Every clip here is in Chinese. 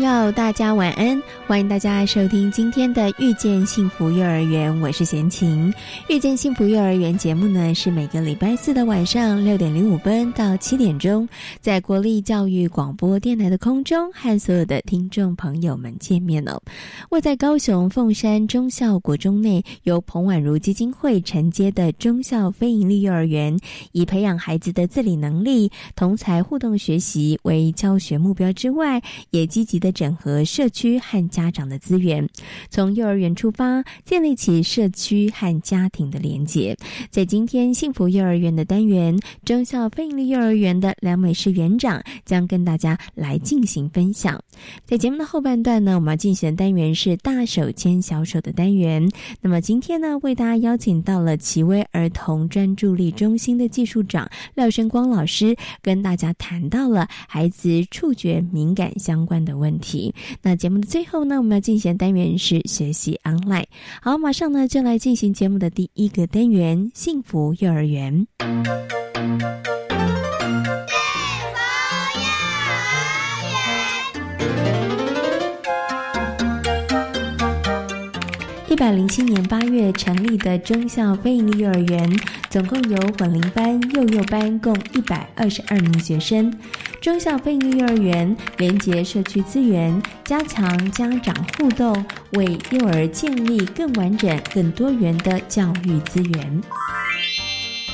要大家晚安，欢迎大家收听今天的《遇见幸福幼儿园》，我是贤琴。《遇见幸福幼儿园》节目呢，是每个礼拜四的晚上六点零五分到七点钟，在国立教育广播电台的空中和所有的听众朋友们见面了。位在高雄凤山中校国中内，由彭婉如基金会承接的中校非营利幼儿园，以培养孩子的自理能力、同才互动学习为教学目标之外，也积极的整。合社区和家家长的资源，从幼儿园出发，建立起社区和家庭的连结。在今天幸福幼儿园的单元，中校非营利幼儿园的梁美诗园长将跟大家来进行分享。在节目的后半段呢，我们要进行的单元是大手牵小手的单元。那么今天呢，为大家邀请到了奇威儿童专注力中心的技术长廖生光老师，跟大家谈到了孩子触觉敏感相关的问题。那节目的最后呢，那我们要进行单元是学习 online。好，马上呢就来进行节目的第一个单元——幸福幼儿园。一百零七年八月成立的中校非营利幼儿园，总共有混龄班、幼幼班共一百二十二名学生。中校非营幼儿园连接社区资源，加强家长互动，为幼儿建立更完整、更多元的教育资源。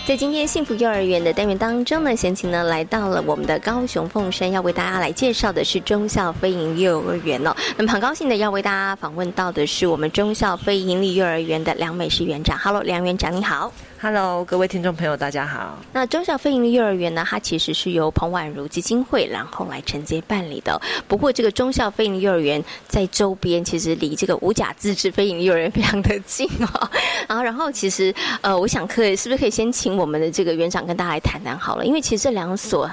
在今天幸福幼儿园的单元当中呢，贤琴呢来到了我们的高雄凤山，要为大家来介绍的是中校非营幼儿园哦。那么很高兴的要为大家访问到的是我们中校非营利幼儿园的梁美诗园长。Hello，梁园长你好。Hello，各位听众朋友，大家好。那中小飞营的幼儿园呢？它其实是由彭婉如基金会然后来承接办理的。不过，这个中小飞营幼儿园在周边其实离这个五甲自治飞营幼儿园非常的近哦。然后，然后其实呃，我想可以是不是可以先请我们的这个园长跟大家来谈谈好了？因为其实这两所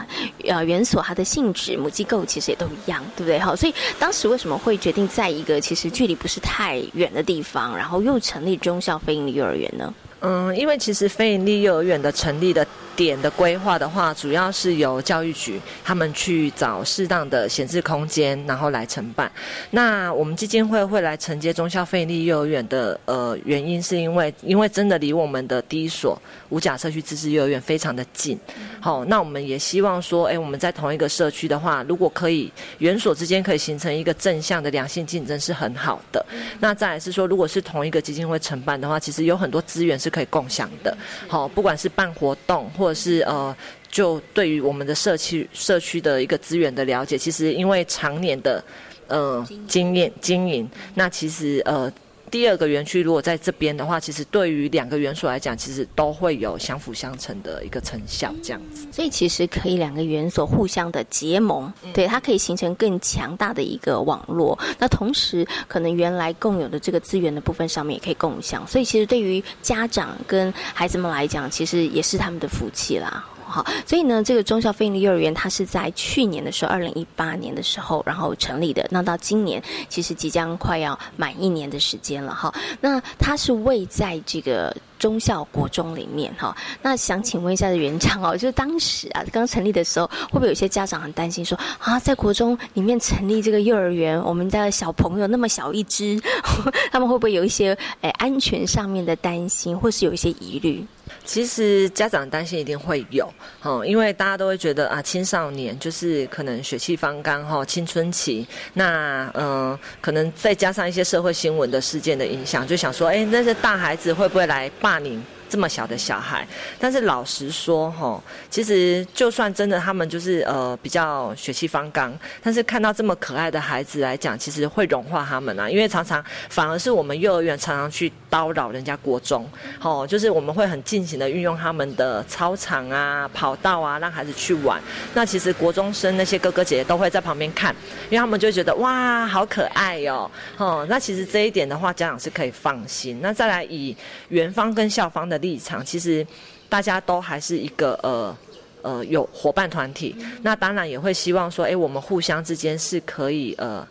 呃园所它的性质母机构其实也都一样，对不对？好，所以当时为什么会决定在一个其实距离不是太远的地方，然后又成立中小飞营的幼儿园呢？嗯，因为其实非营利幼儿园的成立的。点的规划的话，主要是由教育局他们去找适当的闲置空间，然后来承办。那我们基金会会来承接中校费力幼儿园的呃原因，是因为因为真的离我们的第一所五甲社区自治幼儿园非常的近。好，那我们也希望说，哎，我们在同一个社区的话，如果可以园所之间可以形成一个正向的良性竞争，是很好的。那再来是说，如果是同一个基金会承办的话，其实有很多资源是可以共享的。好，不管是办活动。或者是呃，就对于我们的社区社区的一个资源的了解，其实因为常年的呃经验经营，那其实呃。第二个园区如果在这边的话，其实对于两个园所来讲，其实都会有相辅相成的一个成效，这样子。所以其实可以两个园所互相的结盟，对它可以形成更强大的一个网络。那同时，可能原来共有的这个资源的部分上面也可以共享。所以其实对于家长跟孩子们来讲，其实也是他们的福气啦。好，所以呢，这个中校飞利幼儿园它是在去年的时候，二零一八年的时候，然后成立的。那到今年，其实即将快要满一年的时间了哈。那它是位在这个中校国中里面哈。那想请问一下的园长哦，就是当时啊，刚成立的时候，会不会有些家长很担心说啊，在国中里面成立这个幼儿园，我们的小朋友那么小一只，他们会不会有一些诶安全上面的担心，或是有一些疑虑？其实家长担心一定会有，哦，因为大家都会觉得啊，青少年就是可能血气方刚哈，青春期，那嗯，可能再加上一些社会新闻的事件的影响，就想说，哎，那些大孩子会不会来霸凌？这么小的小孩。但是老实说，哈，其实就算真的他们就是呃比较血气方刚，但是看到这么可爱的孩子来讲，其实会融化他们啊。因为常常反而是我们幼儿园常常去叨扰人家国中，哦，就是我们会很尽情的运用他们的操场啊、跑道啊，让孩子去玩。那其实国中生那些哥哥姐姐都会在旁边看，因为他们就觉得哇，好可爱哟，哦，那其实这一点的话，家长是可以放心。那再来以园方跟校方的立场，其实大家都还是一个呃呃有伙伴团体，那当然也会希望说，哎，我们互相之间是可以呃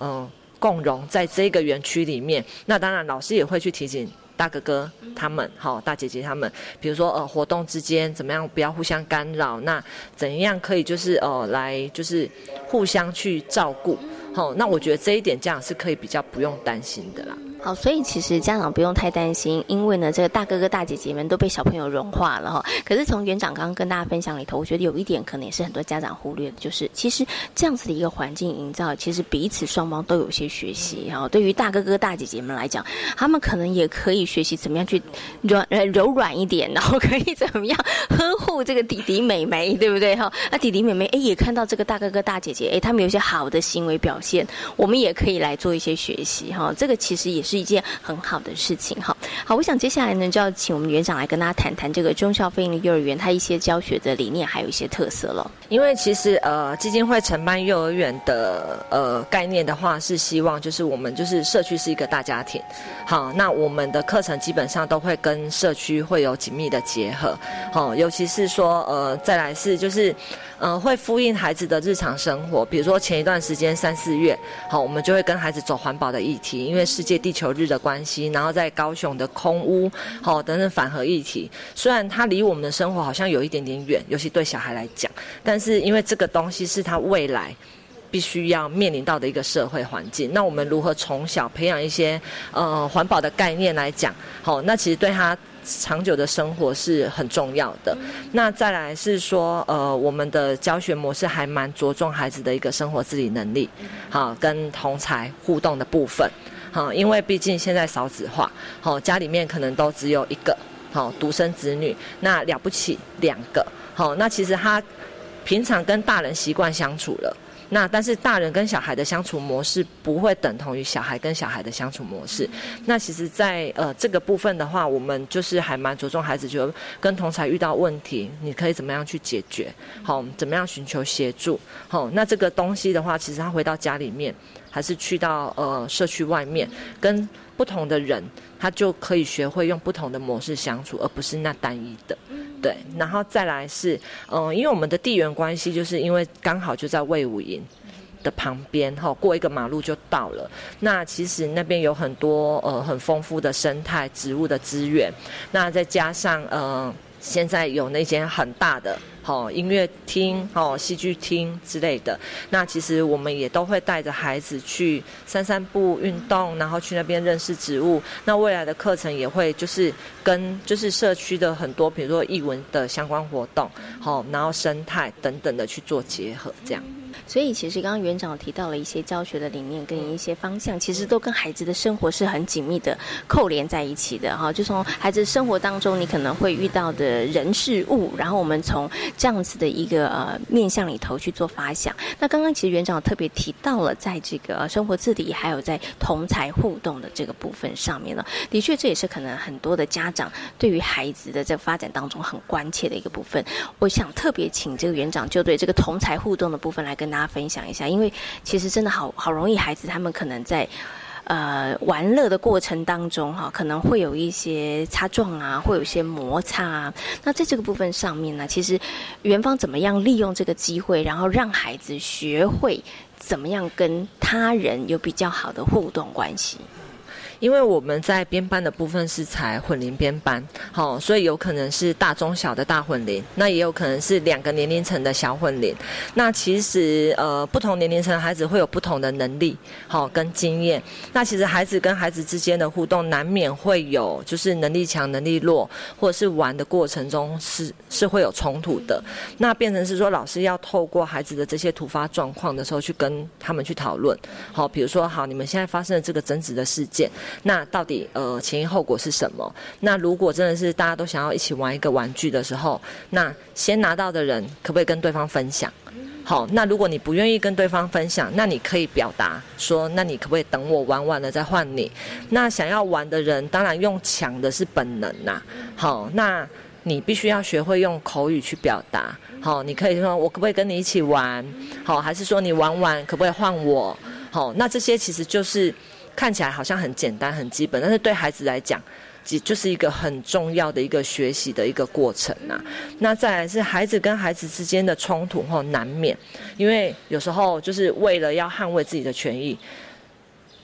嗯共融在这个园区里面。那当然老师也会去提醒。大哥哥他们，好大姐姐他们，比如说呃活动之间怎么样不要互相干扰，那怎样可以就是呃来就是互相去照顾，好，那我觉得这一点这样是可以比较不用担心的啦。好，所以其实家长不用太担心，因为呢，这个大哥哥大姐姐们都被小朋友融化了哈。可是从园长刚刚跟大家分享里头，我觉得有一点可能也是很多家长忽略的，就是其实这样子的一个环境营造，其实彼此双方都有些学习哈。对于大哥哥大姐姐们来讲，他们可能也可以学习怎么样去软呃柔软一点，然后可以怎么样呵护这个弟弟妹妹，对不对哈？那弟弟妹妹哎也看到这个大哥哥大姐姐哎，他们有些好的行为表现，我们也可以来做一些学习哈。这个其实也是。是一件很好的事情，哈。好，我想接下来呢，就要请我们园长来跟大家谈谈这个中校非营幼儿园它一些教学的理念，还有一些特色了。因为其实呃，基金会承办幼儿园的呃概念的话，是希望就是我们就是社区是一个大家庭，好，那我们的课程基本上都会跟社区会有紧密的结合，好，尤其是说呃，再来是就是。嗯，会呼应孩子的日常生活，比如说前一段时间三四月，好，我们就会跟孩子走环保的议题，因为世界地球日的关系，然后在高雄的空屋，好等等反核议题，虽然它离我们的生活好像有一点点远，尤其对小孩来讲，但是因为这个东西是他未来必须要面临到的一个社会环境，那我们如何从小培养一些呃环保的概念来讲，好，那其实对他。长久的生活是很重要的。那再来是说，呃，我们的教学模式还蛮着重孩子的一个生活自理能力，好，跟同才互动的部分，好，因为毕竟现在少子化，好，家里面可能都只有一个，好，独生子女，那了不起两个，好，那其实他平常跟大人习惯相处了。那但是大人跟小孩的相处模式不会等同于小孩跟小孩的相处模式。那其实，在呃这个部分的话，我们就是还蛮着重孩子，就跟同才遇到问题，你可以怎么样去解决？好，怎么样寻求协助？好，那这个东西的话，其实他回到家里面，还是去到呃社区外面，跟不同的人，他就可以学会用不同的模式相处，而不是那单一的。对，然后再来是，嗯，因为我们的地缘关系，就是因为刚好就在魏武营的旁边，哈，过一个马路就到了。那其实那边有很多呃很丰富的生态植物的资源，那再加上呃现在有那间很大的。好，音乐厅、好戏剧厅之类的。那其实我们也都会带着孩子去散散步、运动，然后去那边认识植物。那未来的课程也会就是跟就是社区的很多，比如说艺文的相关活动，好，然后生态等等的去做结合，这样。所以，其实刚刚园长提到了一些教学的理念跟一些方向，其实都跟孩子的生活是很紧密的扣连在一起的哈。就从孩子生活当中，你可能会遇到的人事物，然后我们从这样子的一个呃面向里头去做发想。那刚刚其实园长特别提到了，在这个生活自理还有在同才互动的这个部分上面呢，的确这也是可能很多的家长对于孩子的这个发展当中很关切的一个部分。我想特别请这个园长就对这个同才互动的部分来跟。跟大家分享一下，因为其实真的好好容易，孩子他们可能在呃玩乐的过程当中哈，可能会有一些擦撞啊，会有一些摩擦啊。那在这个部分上面呢，其实元芳怎么样利用这个机会，然后让孩子学会怎么样跟他人有比较好的互动关系？因为我们在编班的部分是采混龄编班，好，所以有可能是大中小的大混龄，那也有可能是两个年龄层的小混龄。那其实呃，不同年龄层的孩子会有不同的能力，好跟经验。那其实孩子跟孩子之间的互动，难免会有就是能力强、能力弱，或者是玩的过程中是是会有冲突的。那变成是说，老师要透过孩子的这些突发状况的时候，去跟他们去讨论。好，比如说，好，你们现在发生了这个争执的事件。那到底呃前因后果是什么？那如果真的是大家都想要一起玩一个玩具的时候，那先拿到的人可不可以跟对方分享？好，那如果你不愿意跟对方分享，那你可以表达说，那你可不可以等我玩完了再换你？那想要玩的人，当然用抢的是本能呐。好，那你必须要学会用口语去表达。好，你可以说我可不可以跟你一起玩？好，还是说你玩完可不可以换我？好，那这些其实就是看起来好像很简单、很基本，但是对孩子来讲。即就是一个很重要的一个学习的一个过程呐。那再来是孩子跟孩子之间的冲突后难免，因为有时候就是为了要捍卫自己的权益，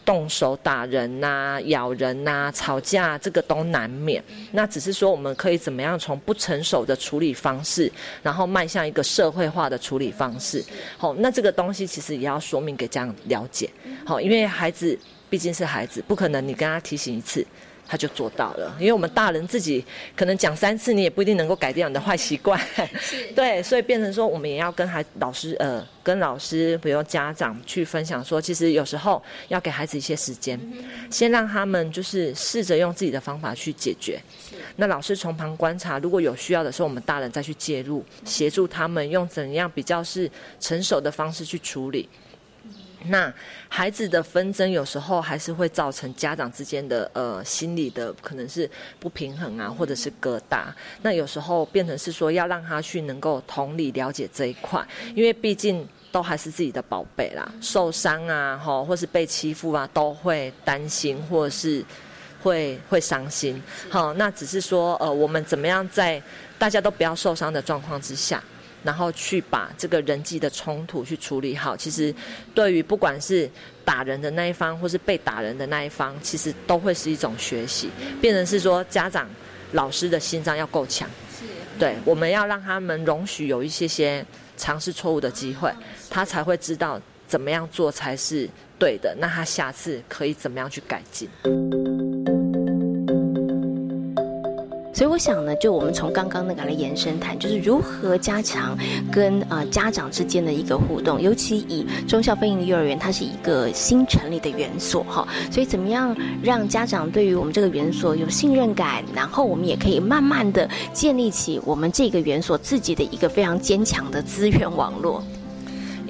动手打人呐、咬人呐、吵架，这个都难免。那只是说我们可以怎么样从不成熟的处理方式，然后迈向一个社会化的处理方式。好，那这个东西其实也要说明给家长了解。好，因为孩子毕竟是孩子，不可能你跟他提醒一次。他就做到了，因为我们大人自己可能讲三次，你也不一定能够改掉你的坏习惯。对，所以变成说，我们也要跟孩老师呃，跟老师，比如家长去分享说，其实有时候要给孩子一些时间，先让他们就是试着用自己的方法去解决。那老师从旁观察，如果有需要的时候，我们大人再去介入，协助他们用怎样比较是成熟的方式去处理。那孩子的纷争有时候还是会造成家长之间的呃心理的可能是不平衡啊，或者是疙瘩。那有时候变成是说要让他去能够同理了解这一块，因为毕竟都还是自己的宝贝啦，受伤啊，哈，或是被欺负啊，都会担心或者是会会伤心。好，那只是说呃，我们怎么样在大家都不要受伤的状况之下。然后去把这个人际的冲突去处理好，其实对于不管是打人的那一方，或是被打人的那一方，其实都会是一种学习，变成是说家长、老师的心脏要够强。是，对，我们要让他们容许有一些些尝试错误的机会，他才会知道怎么样做才是对的，那他下次可以怎么样去改进。所以我想呢，就我们从刚刚那个来延伸谈，就是如何加强跟呃家长之间的一个互动，尤其以中校非营幼儿园，它是一个新成立的园所哈，所以怎么样让家长对于我们这个园所有信任感，然后我们也可以慢慢的建立起我们这个园所自己的一个非常坚强的资源网络。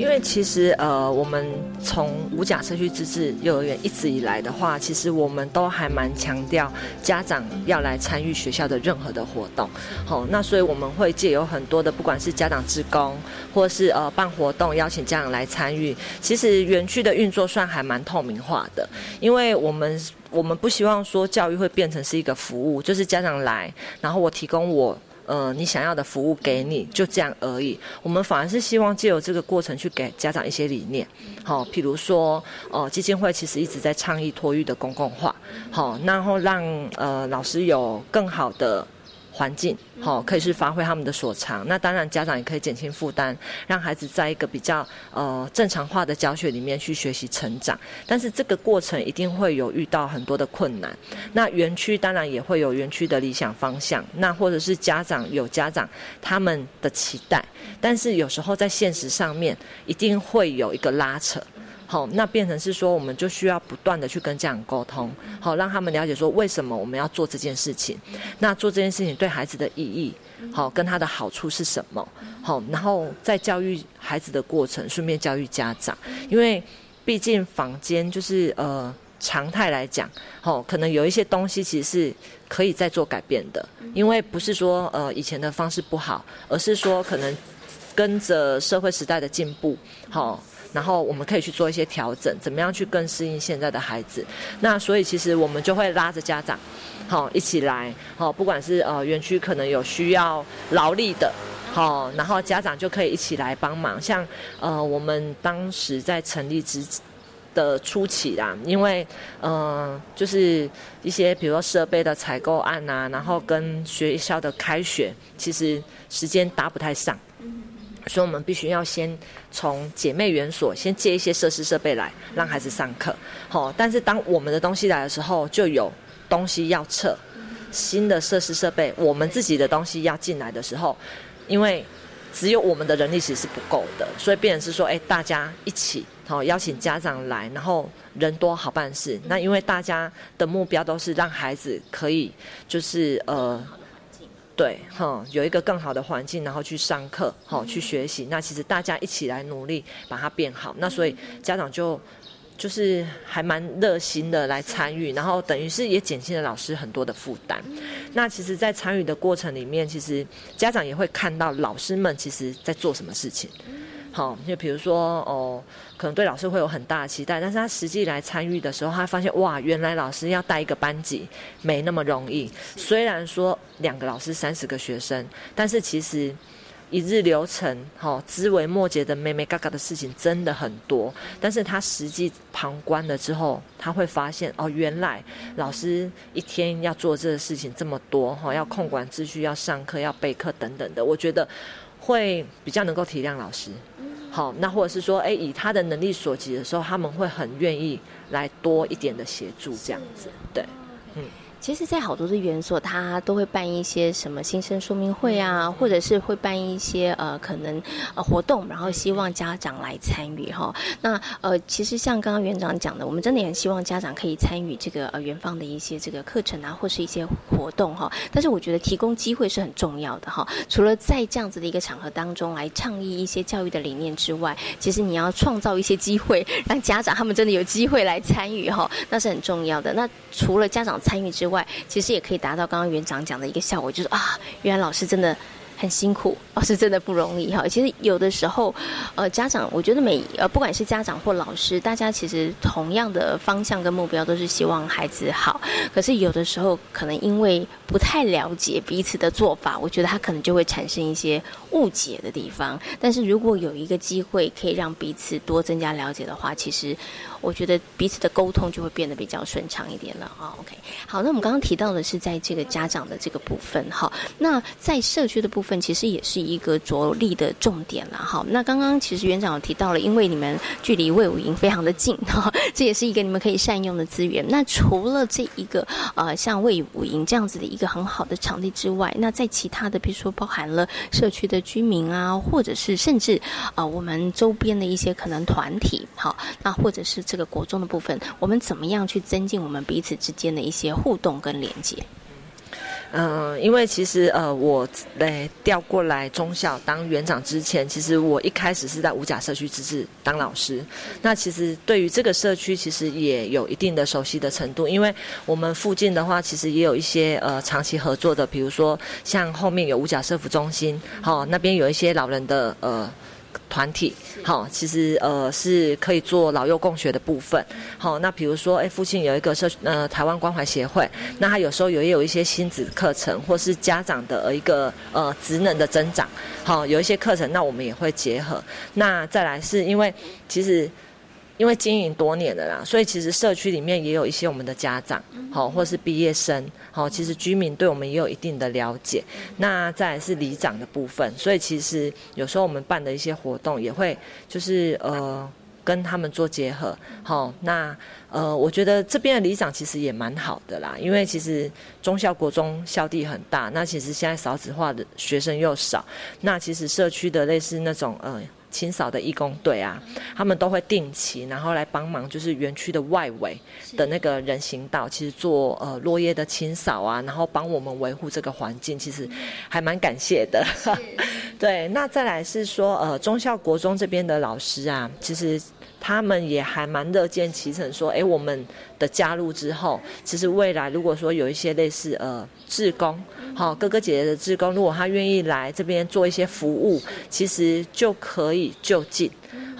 因为其实呃，我们从五甲社区自治幼儿园一直以来的话，其实我们都还蛮强调家长要来参与学校的任何的活动。好，那所以我们会借有很多的，不管是家长职工，或是呃办活动邀请家长来参与。其实园区的运作算还蛮透明化的，因为我们我们不希望说教育会变成是一个服务，就是家长来，然后我提供我。呃，你想要的服务给你，就这样而已。我们反而是希望借由这个过程去给家长一些理念，好，比如说，呃，基金会其实一直在倡议托育的公共化，好，然后让呃老师有更好的。环境好，可以是发挥他们的所长。那当然，家长也可以减轻负担，让孩子在一个比较呃正常化的教学里面去学习成长。但是这个过程一定会有遇到很多的困难。那园区当然也会有园区的理想方向，那或者是家长有家长他们的期待。但是有时候在现实上面，一定会有一个拉扯。好，那变成是说，我们就需要不断的去跟家长沟通，好，让他们了解说为什么我们要做这件事情，那做这件事情对孩子的意义，好，跟他的好处是什么，好，然后在教育孩子的过程，顺便教育家长，因为毕竟坊间就是呃常态来讲，好，可能有一些东西其实是可以再做改变的，因为不是说呃以前的方式不好，而是说可能跟着社会时代的进步，好。然后我们可以去做一些调整，怎么样去更适应现在的孩子？那所以其实我们就会拉着家长，好一起来，好不管是呃园区可能有需要劳力的，好，然后家长就可以一起来帮忙。像呃我们当时在成立之的初期啦，因为呃就是一些比如说设备的采购案啊，然后跟学校的开学，其实时间搭不太上。所以，我们必须要先从姐妹园所先借一些设施设备来，让孩子上课。好，但是当我们的东西来的时候，就有东西要撤，新的设施设备，我们自己的东西要进来的时候，因为只有我们的人力其实是不够的，所以变成是说，哎，大家一起好邀请家长来，然后人多好办事。那因为大家的目标都是让孩子可以就是呃。对，哈，有一个更好的环境，然后去上课，好去学习。那其实大家一起来努力，把它变好。那所以家长就就是还蛮热心的来参与，然后等于是也减轻了老师很多的负担。那其实，在参与的过程里面，其实家长也会看到老师们其实在做什么事情。好，就比如说哦，可能对老师会有很大的期待，但是他实际来参与的时候，他发现哇，原来老师要带一个班级没那么容易。虽然说两个老师三十个学生，但是其实一日流程，哈，枝微末节的妹妹嘎嘎的事情真的很多。但是他实际旁观了之后，他会发现哦，原来老师一天要做这个事情这么多，哈，要控管秩序，要上课，要备课等等的，我觉得。会比较能够体谅老师，好，那或者是说，哎，以他的能力所及的时候，他们会很愿意来多一点的协助，这样子，对，嗯。其实，在好多的园所，他都会办一些什么新生说明会啊，或者是会办一些呃可能呃活动，然后希望家长来参与哈。那呃，其实像刚刚园长讲的，我们真的也很希望家长可以参与这个呃园方的一些这个课程啊，或是一些活动哈。但是我觉得提供机会是很重要的哈。除了在这样子的一个场合当中来倡议一些教育的理念之外，其实你要创造一些机会，让家长他们真的有机会来参与哈，那是很重要的。那除了家长参与之外，外，其实也可以达到刚刚园长讲的一个效果，就是啊，原来老师真的。很辛苦，老师真的不容易哈。其实有的时候，呃，家长我觉得每呃，不管是家长或老师，大家其实同样的方向跟目标都是希望孩子好。可是有的时候，可能因为不太了解彼此的做法，我觉得他可能就会产生一些误解的地方。但是如果有一个机会可以让彼此多增加了解的话，其实我觉得彼此的沟通就会变得比较顺畅一点了啊。OK，好，那我们刚刚提到的是在这个家长的这个部分哈，那在社区的部分。其实也是一个着力的重点了哈。那刚刚其实园长有提到了，因为你们距离魏武营非常的近哈，这也是一个你们可以善用的资源。那除了这一个呃像魏武营这样子的一个很好的场地之外，那在其他的比如说包含了社区的居民啊，或者是甚至啊我们周边的一些可能团体好，那或者是这个国中的部分，我们怎么样去增进我们彼此之间的一些互动跟连接？嗯，因为其实呃，我来调过来中校当园长之前，其实我一开始是在五甲社区自治当老师。那其实对于这个社区，其实也有一定的熟悉的程度。因为我们附近的话，其实也有一些呃长期合作的，比如说像后面有五甲社福中心，好那边有一些老人的呃。团体好，其实呃是可以做老幼共学的部分。好，那比如说，哎，附近有一个社呃台湾关怀协会，那他有时候也有一些亲子课程，或是家长的一个呃职能的增长。好，有一些课程，那我们也会结合。那再来是因为其实。因为经营多年的啦，所以其实社区里面也有一些我们的家长，好，或是毕业生，好，其实居民对我们也有一定的了解。那再是里长的部分，所以其实有时候我们办的一些活动也会就是呃跟他们做结合。好，那呃我觉得这边的里长其实也蛮好的啦，因为其实中校国中校地很大，那其实现在少子化的学生又少，那其实社区的类似那种呃。清扫的义工队啊，他们都会定期，然后来帮忙，就是园区的外围的那个人行道，其实做呃落叶的清扫啊，然后帮我们维护这个环境，其实还蛮感谢的。对，那再来是说，呃，中校国中这边的老师啊，其实。他们也还蛮乐见其成，说，哎，我们的加入之后，其实未来如果说有一些类似呃志工，好哥哥姐姐的志工，如果他愿意来这边做一些服务，其实就可以就近。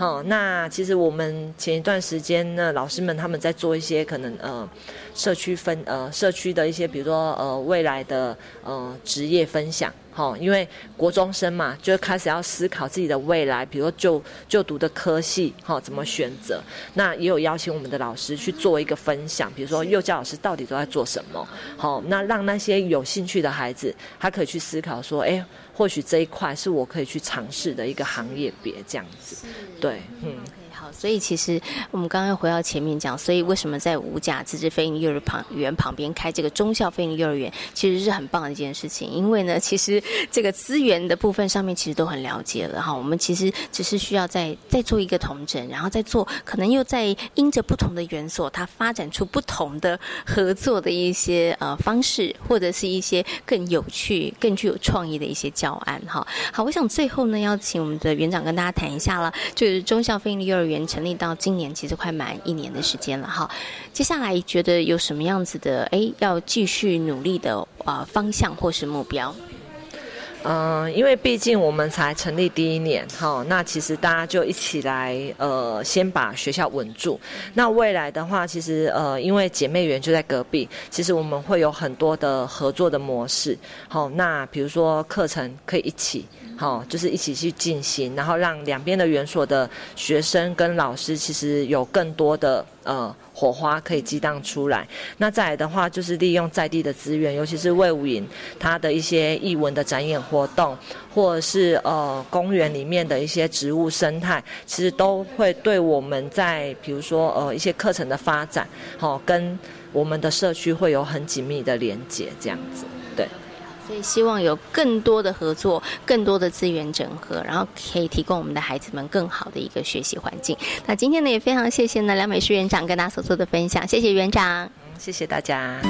好，那其实我们前一段时间呢，老师们他们在做一些可能呃社区分呃社区的一些，比如说呃未来的呃职业分享。好，因为国中生嘛，就开始要思考自己的未来，比如说就就读的科系，好怎么选择？那也有邀请我们的老师去做一个分享，比如说幼教老师到底都在做什么？好，那让那些有兴趣的孩子，他可以去思考说，哎，或许这一块是我可以去尝试的一个行业别这样子。对，嗯。所以其实我们刚刚回到前面讲，所以为什么在五甲自治非营幼儿旁园旁边开这个中校非营幼儿园，其实是很棒的一件事情。因为呢，其实这个资源的部分上面其实都很了解了哈。我们其实只是需要再再做一个统整，然后再做可能又在因着不同的园所，它发展出不同的合作的一些呃方式，或者是一些更有趣、更具有创意的一些教案哈。好，我想最后呢，要请我们的园长跟大家谈一下了，就是中校非营利幼儿园成立到今年其实快满一年的时间了哈。接下来觉得有什么样子的哎，要继续努力的啊方向或是目标？嗯，因为毕竟我们才成立第一年，哈，那其实大家就一起来，呃，先把学校稳住。那未来的话，其实呃，因为姐妹园就在隔壁，其实我们会有很多的合作的模式，好，那比如说课程可以一起。好，就是一起去进行，然后让两边的园所的学生跟老师，其实有更多的呃火花可以激荡出来。那再来的话，就是利用在地的资源，尤其是魏武营它的一些艺文的展演活动，或者是呃公园里面的一些植物生态，其实都会对我们在比如说呃一些课程的发展，好跟我们的社区会有很紧密的连接，这样子，对。所以希望有更多的合作，更多的资源整合，然后可以提供我们的孩子们更好的一个学习环境。那今天呢，也非常谢谢呢梁美诗园长跟大家所做的分享，谢谢园长，谢谢大家。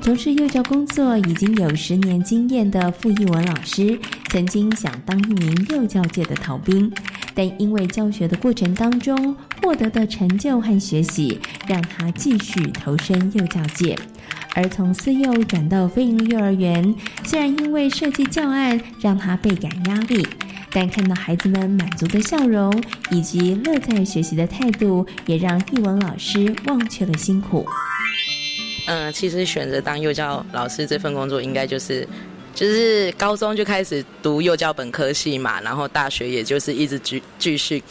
从事幼教工作已经有十年经验的傅艺文老师，曾经想当一名幼教界的逃兵，但因为教学的过程当中获得的成就和学习，让他继续投身幼教界。而从私幼转到非营利幼儿园，虽然因为设计教案让他倍感压力，但看到孩子们满足的笑容以及乐在学习的态度，也让艺文老师忘却了辛苦。嗯，其实选择当幼教老师这份工作，应该就是，就是高中就开始读幼教本科系嘛，然后大学也就是一直继继续，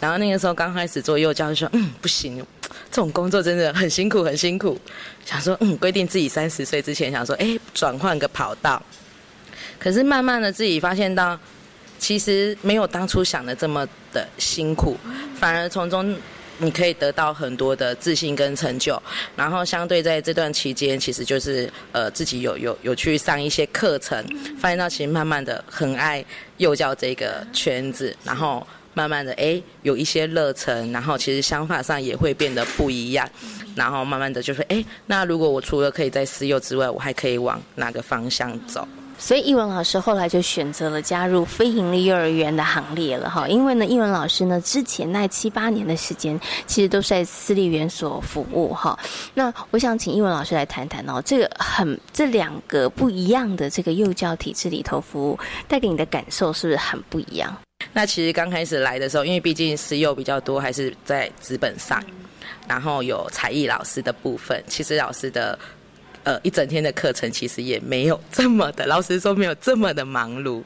然后那个时候刚开始做幼教，就说嗯不行，这种工作真的很辛苦很辛苦，想说嗯规定自己三十岁之前想说哎转换个跑道，可是慢慢的自己发现到，其实没有当初想的这么的辛苦，反而从中。你可以得到很多的自信跟成就，然后相对在这段期间，其实就是呃自己有有有去上一些课程，发现到其实慢慢的很爱幼教这个圈子，然后慢慢的哎有一些热忱，然后其实想法上也会变得不一样，然后慢慢的就说哎，那如果我除了可以在私幼之外，我还可以往哪个方向走？所以，艺文老师后来就选择了加入非营利幼儿园的行列了哈。因为呢，艺文老师呢之前那七八年的时间，其实都是在私立园所服务哈。那我想请艺文老师来谈谈哦，这个很这两个不一样的这个幼教体制里头服务，带给你的感受是不是很不一样？那其实刚开始来的时候，因为毕竟私幼比较多，还是在资本上，然后有才艺老师的部分，其实老师的。呃，一整天的课程其实也没有这么的，老实说没有这么的忙碌。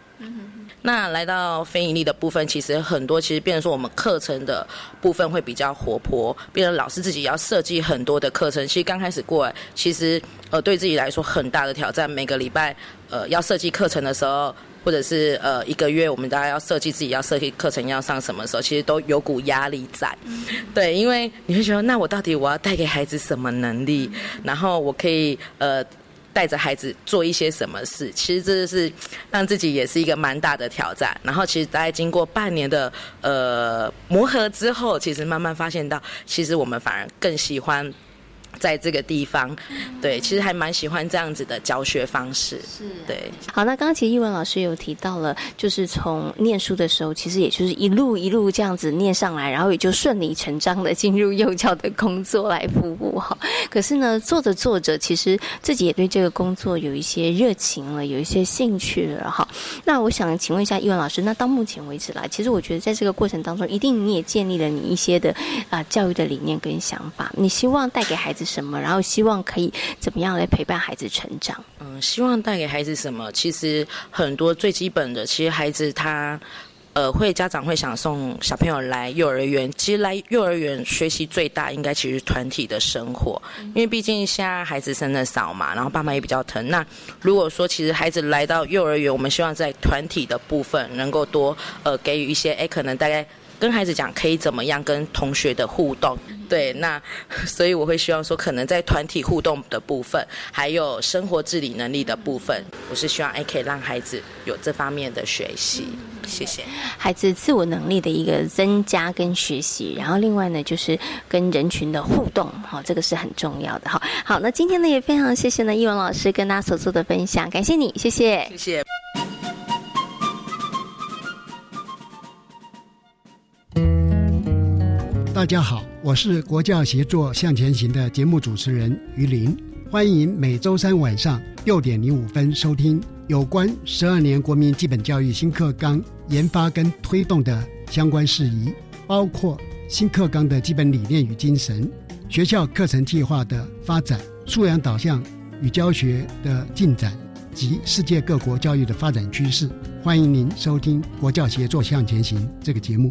那来到非盈利的部分，其实很多，其实变成说我们课程的部分会比较活泼，变成老师自己要设计很多的课程。其实刚开始过来，其实呃对自己来说很大的挑战。每个礼拜呃要设计课程的时候。或者是呃一个月，我们大家要设计自己要设计课程要上什么时候，其实都有股压力在，对，因为你会觉得那我到底我要带给孩子什么能力，然后我可以呃带着孩子做一些什么事，其实这是让自己也是一个蛮大的挑战。然后其实大概经过半年的呃磨合之后，其实慢慢发现到，其实我们反而更喜欢。在这个地方，对，其实还蛮喜欢这样子的教学方式。是，对。好，那刚刚其实一文老师有提到了，就是从念书的时候，其实也就是一路一路这样子念上来，然后也就顺理成章的进入幼教的工作来服务哈。可是呢，做着做着，其实自己也对这个工作有一些热情了，有一些兴趣了哈。那我想请问一下一文老师，那到目前为止来，其实我觉得在这个过程当中，一定你也建立了你一些的啊教育的理念跟想法，你希望带给孩子。什么？然后希望可以怎么样来陪伴孩子成长？嗯，希望带给孩子什么？其实很多最基本的，其实孩子他呃，会家长会想送小朋友来幼儿园。其实来幼儿园学习最大，应该其实团体的生活，因为毕竟现在孩子生的少嘛，然后爸妈也比较疼。那如果说其实孩子来到幼儿园，我们希望在团体的部分能够多呃给予一些，哎，可能大概跟孩子讲可以怎么样跟同学的互动。对，那 所以我会希望说，可能在团体互动的部分，还有生活自理能力的部分，我是希望哎可以让孩子有这方面的学习。谢谢孩子自我能力的一个增加跟学习，然后另外呢就是跟人群的互动，好，这个是很重要的哈。好，那今天呢也非常谢谢呢易文老师跟大家所做的分享，感谢你，谢谢，谢谢。大家好，我是国教协作向前行的节目主持人于林，欢迎每周三晚上六点零五分收听有关十二年国民基本教育新课纲研发跟推动的相关事宜，包括新课纲的基本理念与精神、学校课程计划的发展、素养导向与教学的进展及世界各国教育的发展趋势。欢迎您收听国教协作向前行这个节目。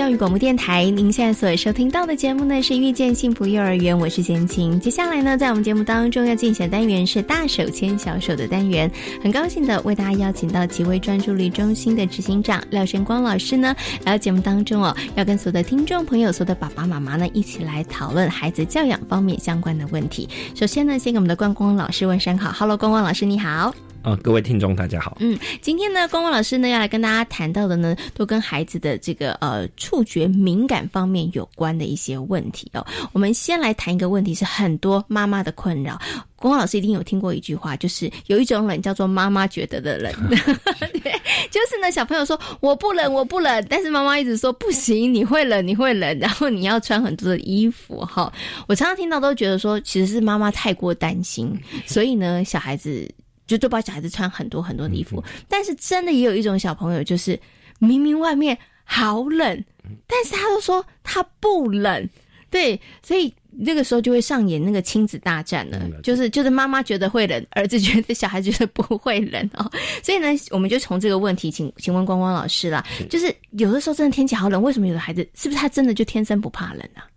教育广播电台，您现在所收听到的节目呢是遇见幸福幼儿园，我是贤琴。接下来呢，在我们节目当中要进行的单元是大手牵小手的单元，很高兴的为大家邀请到极为专注力中心的执行长廖晨光老师呢来到节目当中哦，要跟所有的听众朋友、所有的爸爸妈妈呢一起来讨论孩子教养方面相关的问题。首先呢，先给我们的光光老师问声好，Hello，光光老师你好。呃，各位听众大家好。嗯，今天呢，光光老师呢要来跟大家谈到的呢，都跟孩子的这个呃触觉敏感方面有关的一些问题哦。我们先来谈一个问题，是很多妈妈的困扰。光光老师一定有听过一句话，就是有一种冷叫做妈妈觉得的冷。对，就是呢，小朋友说我不冷，我不冷，但是妈妈一直说不行，你会冷，你会冷，然后你要穿很多的衣服哈。我常常听到都觉得说，其实是妈妈太过担心，所以呢，小孩子。就都把小孩子穿很多很多的衣服，但是真的也有一种小朋友，就是明明外面好冷，但是他都说他不冷，对，所以那个时候就会上演那个亲子大战了，就是就是妈妈觉得会冷，儿子觉得小孩觉得不会冷哦，所以呢，我们就从这个问题，请请问光光老师啦，就是有的时候真的天气好冷，为什么有的孩子是不是他真的就天生不怕冷啊？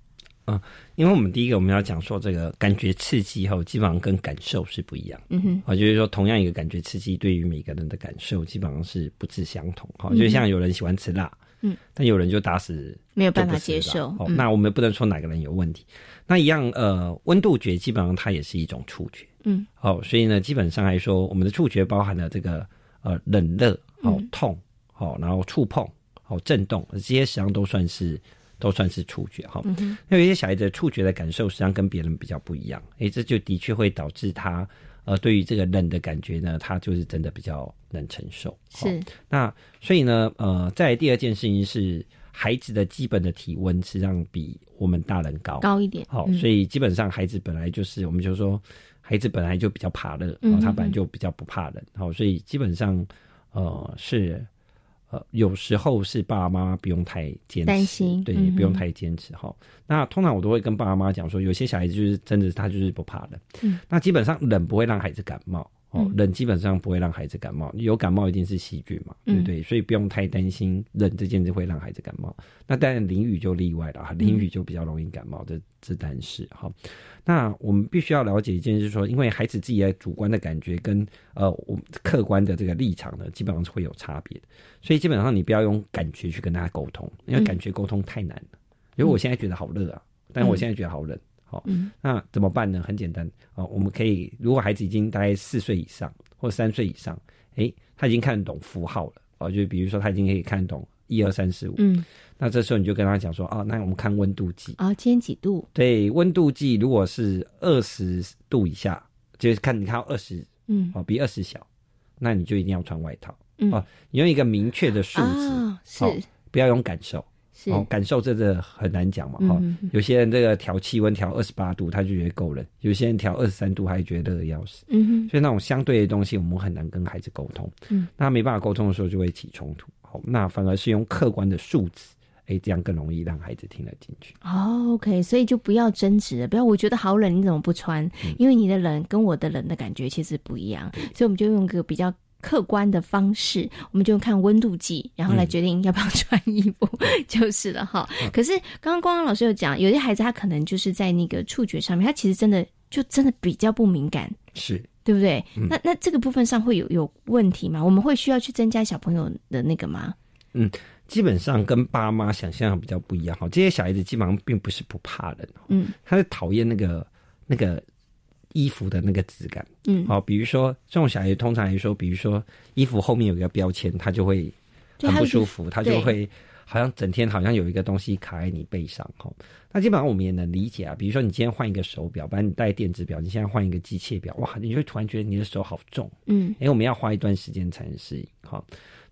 啊。因为我们第一个我们要讲说这个感觉刺激后，基本上跟感受是不一样。嗯哼，啊，就是说同样一个感觉刺激，对于每个人的感受基本上是不致相同。哈，就像有人喜欢吃辣，嗯，但有人就打死没有办法接受。哦，那我们不能说哪个人有问题。那一样，呃，温度觉基本上它也是一种触觉。嗯，哦，所以呢，基本上来说，我们的触觉包含了这个呃冷热、好痛、好然后触碰、好震动，这些实际上都算是。都算是触觉哈，那有一些小孩子触觉的感受实际上跟别人比较不一样，诶，这就的确会导致他呃对于这个冷的感觉呢，他就是真的比较能承受。是，那所以呢，呃，在第二件事情是孩子的基本的体温实际上比我们大人高高一点。好，所以基本上孩子本来就是，我们就说孩子本来就比较怕热，嗯，他本来就比较不怕冷。好，所以基本上呃是呃有时候是爸爸妈妈不用太坚持，担心对，不用太坚持哈。那通常我都会跟爸爸妈妈讲说，有些小孩子就是真的他就是不怕冷，嗯，那基本上冷不会让孩子感冒。哦，冷基本上不会让孩子感冒，有感冒一定是细菌嘛，对不对？所以不用太担心冷这件事会让孩子感冒。那当然淋雨就例外了，淋雨就比较容易感冒，这这但是哈。那我们必须要了解一件事，说因为孩子自己的主观的感觉跟呃我客观的这个立场呢，基本上是会有差别的。所以基本上你不要用感觉去跟他沟通，因为感觉沟通太难了。因为我现在觉得好热啊，但是我现在觉得好冷。嗯，那怎么办呢？很简单啊，我们可以，如果孩子已经大概四岁以上或三岁以上，哎，他已经看得懂符号了哦，就比如说他已经可以看懂一二三四五，嗯，那这时候你就跟他讲说，哦，那我们看温度计啊，今天几度？对，温度计如果是二十度以下，就是看你看到二十，嗯，哦，比二十小，那你就一定要穿外套，嗯，哦，你用一个明确的数字，是，不要用感受。哦，感受这个很难讲嘛，哈。有些人这个调气温调二十八度，他就觉得够冷；有些人调二十三度，还觉得热的要死。嗯哼。所以那种相对的东西，我们很难跟孩子沟通。嗯。那没办法沟通的时候，就会起冲突。好，那反而是用客观的数字，哎，这样更容易让孩子听得进去。哦，OK，所以就不要争执，不要我觉得好冷，你怎么不穿？因为你的冷跟我的冷的感觉其实不一样，所以我们就用个比较。客观的方式，我们就看温度计，然后来决定要不要穿衣服，就是了哈。可是刚刚光光老师有讲，有些孩子他可能就是在那个触觉上面，他其实真的就真的比较不敏感，是对不对？那那这个部分上会有有问题吗？我们会需要去增加小朋友的那个吗？嗯，基本上跟爸妈想象比较不一样哈。这些小孩子基本上并不是不怕冷，嗯，他是讨厌那个那个。衣服的那个质感，嗯，好，比如说这种小孩通常来说，比如说衣服后面有一个标签，他就会很不舒服，他就会好像整天好像有一个东西卡在你背上，哈。那基本上我们也能理解啊，比如说你今天换一个手表，不然你戴电子表，你现在换一个机械表，哇，你会突然觉得你的手好重，嗯，哎，我们要花一段时间才能适应，哦。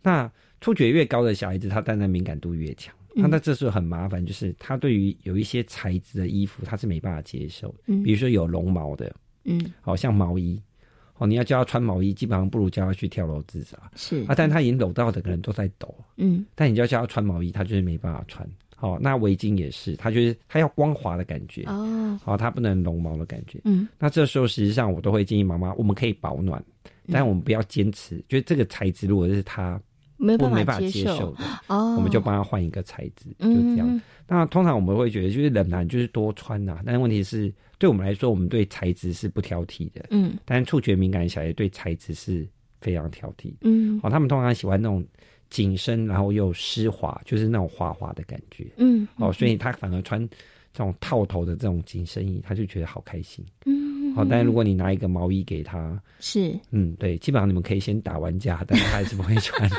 那触觉越高的小孩子，他当然敏感度越强，那那这时候很麻烦，就是他对于有一些材质的衣服，他是没办法接受，嗯，比如说有绒毛的。嗯，好像毛衣，哦，你要叫他穿毛衣，基本上不如叫他去跳楼自杀。是啊，但他已经抖到整个人都在抖。嗯，但你就要叫他穿毛衣，他就是没办法穿。好，那围巾也是，他就是他要光滑的感觉哦，好，他不能绒毛的感觉。嗯，那这时候实际上我都会建议妈妈，我们可以保暖，但我们不要坚持，就是这个材质如果是他没办法接受的，哦，我们就帮他换一个材质，就这样。那通常我们会觉得就是冷男，就是多穿呐，但是问题是。对我们来说，我们对材质是不挑剔的，嗯，但是触觉敏感小孩对材质是非常挑剔，嗯，哦，他们通常喜欢那种紧身，然后又湿滑，就是那种滑滑的感觉，嗯，哦，所以他反而穿这种套头的这种紧身衣，他就觉得好开心，嗯，好，但是如果你拿一个毛衣给他，是，嗯，对，基本上你们可以先打完架，但是他还是不会穿。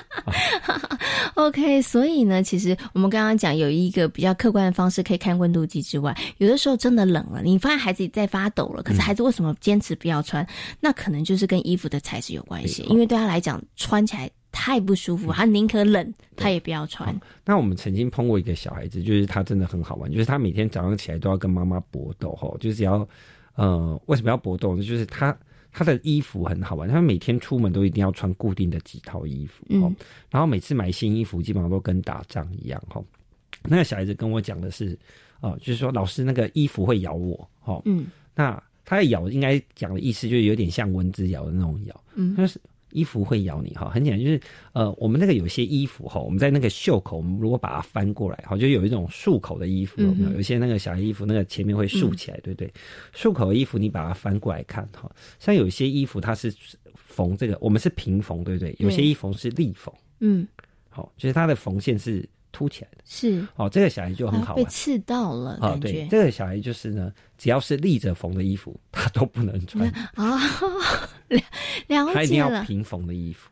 OK，所以呢，其实我们刚刚讲有一个比较客观的方式可以看温度计之外，有的时候真的冷了，你发现孩子在发抖了，可是孩子为什么坚持不要穿？那可能就是跟衣服的材质有关系，因为对他来讲穿起来太不舒服，他宁可冷，他也不要穿。那我们曾经碰过一个小孩子，就是他真的很好玩，就是他每天早上起来都要跟妈妈搏斗，吼，就是只要呃，为什么要搏斗呢？就是他。他的衣服很好玩，他每天出门都一定要穿固定的几套衣服，嗯，然后每次买新衣服基本上都跟打仗一样，哈。那个小孩子跟我讲的是，哦，就是说老师那个衣服会咬我，哈，嗯，那他的咬应该讲的意思就是有点像蚊子咬的那种咬，嗯，就是。衣服会咬你哈，很简单，就是呃，我们那个有些衣服哈，我们在那个袖口，我们如果把它翻过来哈，就有一种束口的衣服，有没有？有些那个小衣服，那个前面会竖起来，对不对？束口的衣服，你把它翻过来看哈，像有些衣服它是缝这个，我们是平缝，对不对？有些衣服是立缝，嗯，好，就是它的缝线是。凸起来的是哦，这个小孩就很好被刺到了，感觉这个小孩就是呢，只要是立着缝的衣服，他都不能穿 啊。了了解他一定要平缝的衣服。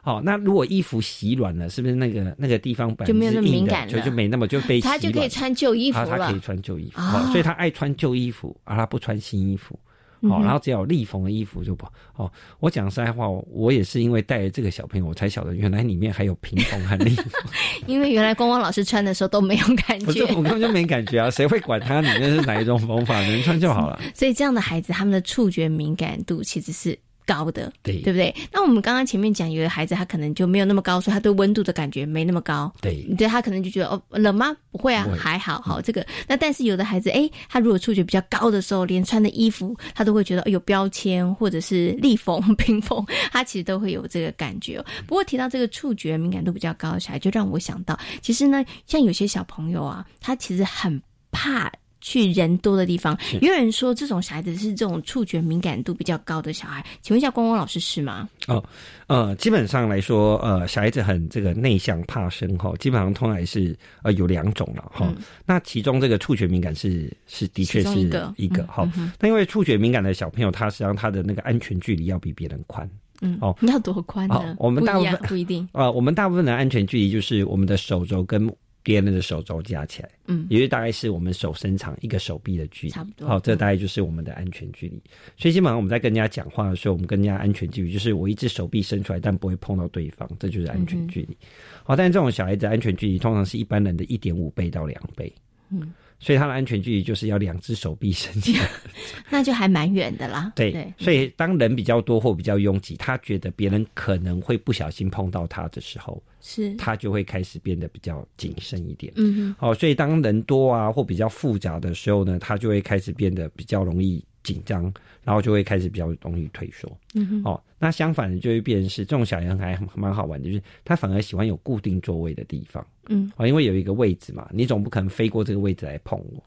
好，那如果衣服洗软了，是不是那个那个地方本就没有那么敏感就就没那么就被他就可以穿旧衣服了。他可以穿旧衣服，所以他爱穿旧衣服，而他不穿新衣服。哦，然后只要有立缝的衣服就不哦。我讲实在话，我也是因为带了这个小朋友，我才晓得原来里面还有平缝和立缝。因为原来光光老师穿的时候都没有感觉，我根本就没感觉啊，谁会管它里面是哪一种缝法，能穿就好了。所以这样的孩子，他们的触觉敏感度其实是。高的，对对不对？那我们刚刚前面讲，有的孩子他可能就没有那么高，所以他对温度的感觉没那么高。对，对他可能就觉得哦冷吗？不会啊，还好。好，这个那但是有的孩子，哎，他如果触觉比较高的时候，连穿的衣服他都会觉得有标签或者是立缝、平缝，他其实都会有这个感觉。不过提到这个触觉敏感度比较高的小孩，就让我想到，其实呢，像有些小朋友啊，他其实很怕。去人多的地方，也有人说这种小孩子是这种触觉敏感度比较高的小孩，请问一下光光老师是吗？哦，呃，基本上来说，呃，小孩子很这个内向怕生哈，基本上通常是呃有两种了哈。那其中这个触觉敏感是是的确是一个哈。那因为触觉敏感的小朋友，他实际上他的那个安全距离要比别人宽。嗯，哦，要多宽呢？我们大部分不一定。呃，我们大部分的安全距离就是我们的手肘跟。别人的手肘加起来，嗯，也就大概是我们手伸长一个手臂的距离，差不多。好，这大概就是我们的安全距离。所以基本上我们在跟人家讲话的时候，我们跟人家安全距离就是我一只手臂伸出来，但不会碰到对方，这就是安全距离。好，但是这种小孩子安全距离通常是一般人的一点五倍到两倍，嗯。所以他的安全距离就是要两只手臂伸起来，那就还蛮远的啦。对，所以当人比较多或比较拥挤，他觉得别人可能会不小心碰到他的时候，是，他就会开始变得比较谨慎一点。嗯，好，所以当人多啊或比较复杂的时候呢，他就会开始变得比较容易紧张，然后就会开始比较容易退缩。嗯，哦，那相反的就会变成是这种小孩还蛮好玩的，就是他反而喜欢有固定座位的地方。嗯，哦，因为有一个位置嘛，你总不可能飞过这个位置来碰我，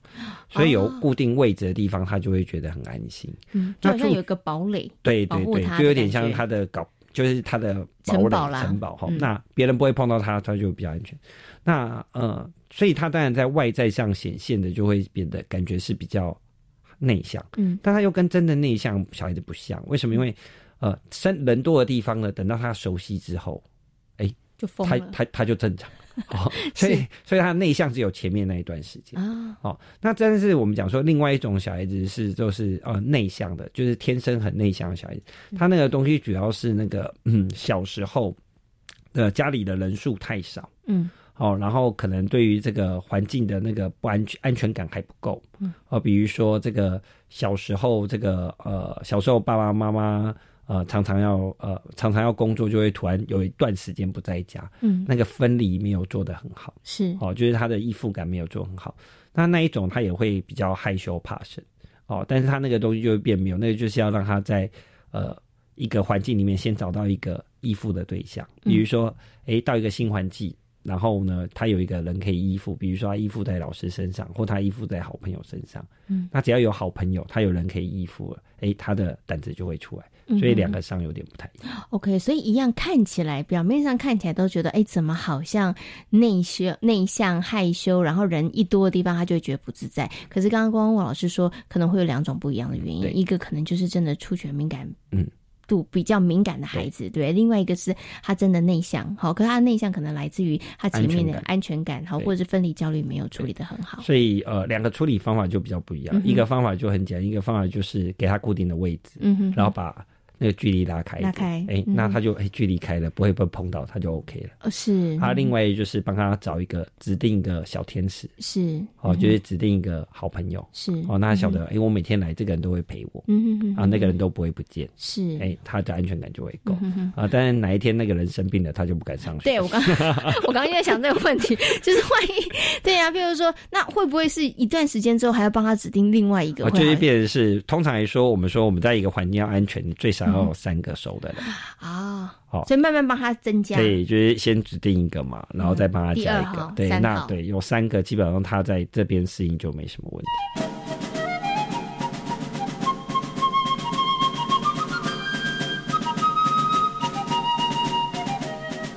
所以有固定位置的地方，他就会觉得很安心。嗯，就好像有一个堡垒，对对对，就有点像他的搞，就是他的城堡啦，城堡哈。那别人不会碰到他，他就比较安全。那呃，所以他当然在外在上显现的就会变得感觉是比较内向。嗯，但他又跟真的内向小孩子不像，为什么？因为呃，人人多的地方呢，等到他熟悉之后，哎，就他他他就正常。哦，所以所以他内向只有前面那一段时间啊。哦，那真的是我们讲说，另外一种小孩子是就是呃内向的，就是天生很内向的小孩子。他那个东西主要是那个嗯小时候的家里的人数太少，嗯，哦，然后可能对于这个环境的那个不安全安全感还不够，嗯，哦，比如说这个小时候这个呃小时候爸爸妈妈。呃，常常要呃，常常要工作，就会突然有一段时间不在家，嗯，那个分离没有做得很好，是哦，就是他的依附感没有做很好。那那一种他也会比较害羞怕生，哦，但是他那个东西就会变没有，那个就是要让他在呃一个环境里面先找到一个依附的对象，比如说，哎，到一个新环境。然后呢，他有一个人可以依附，比如说他依附在老师身上，或他依附在好朋友身上。嗯，那只要有好朋友，他有人可以依附了，哎，他的胆子就会出来。所以两个上有点不太一样。OK，所以一样看起来，表面上看起来都觉得，哎，怎么好像内羞、内向、害羞，然后人一多的地方，他就会觉得不自在。可是刚刚光光老师说，可能会有两种不一样的原因，一个可能就是真的触觉敏感。嗯。度比较敏感的孩子，对，另外一个是他真的内向，好，可他的内向可能来自于他前面的安全感，好，或者是分离焦虑没有处理的很好。所以，呃，两个处理方法就比较不一样，一个方法就很简单，一个方法就是给他固定的位置，嗯哼，然后把。那个距离拉开，拉开，哎，那他就哎距离开了，不会被碰到，他就 OK 了。哦，是。他另外就是帮他找一个指定一个小天使，是。哦，就是指定一个好朋友，是。哦，那他晓得，哎，我每天来，这个人都会陪我，嗯哼哼，啊，那个人都不会不见，是。哎，他的安全感就会够，啊，但是哪一天那个人生病了，他就不敢上学。对我刚，我刚刚在想这个问题，就是万一，对呀，比如说，那会不会是一段时间之后还要帮他指定另外一个？就是变成是，通常来说，我们说我们在一个环境要安全，你最少要有三个熟。的啊，好，所以慢慢帮他增加，对，就是先指定一个嘛，然后再帮他加一个，对，那对，有三个，基本上他在这边适应就没什么问题。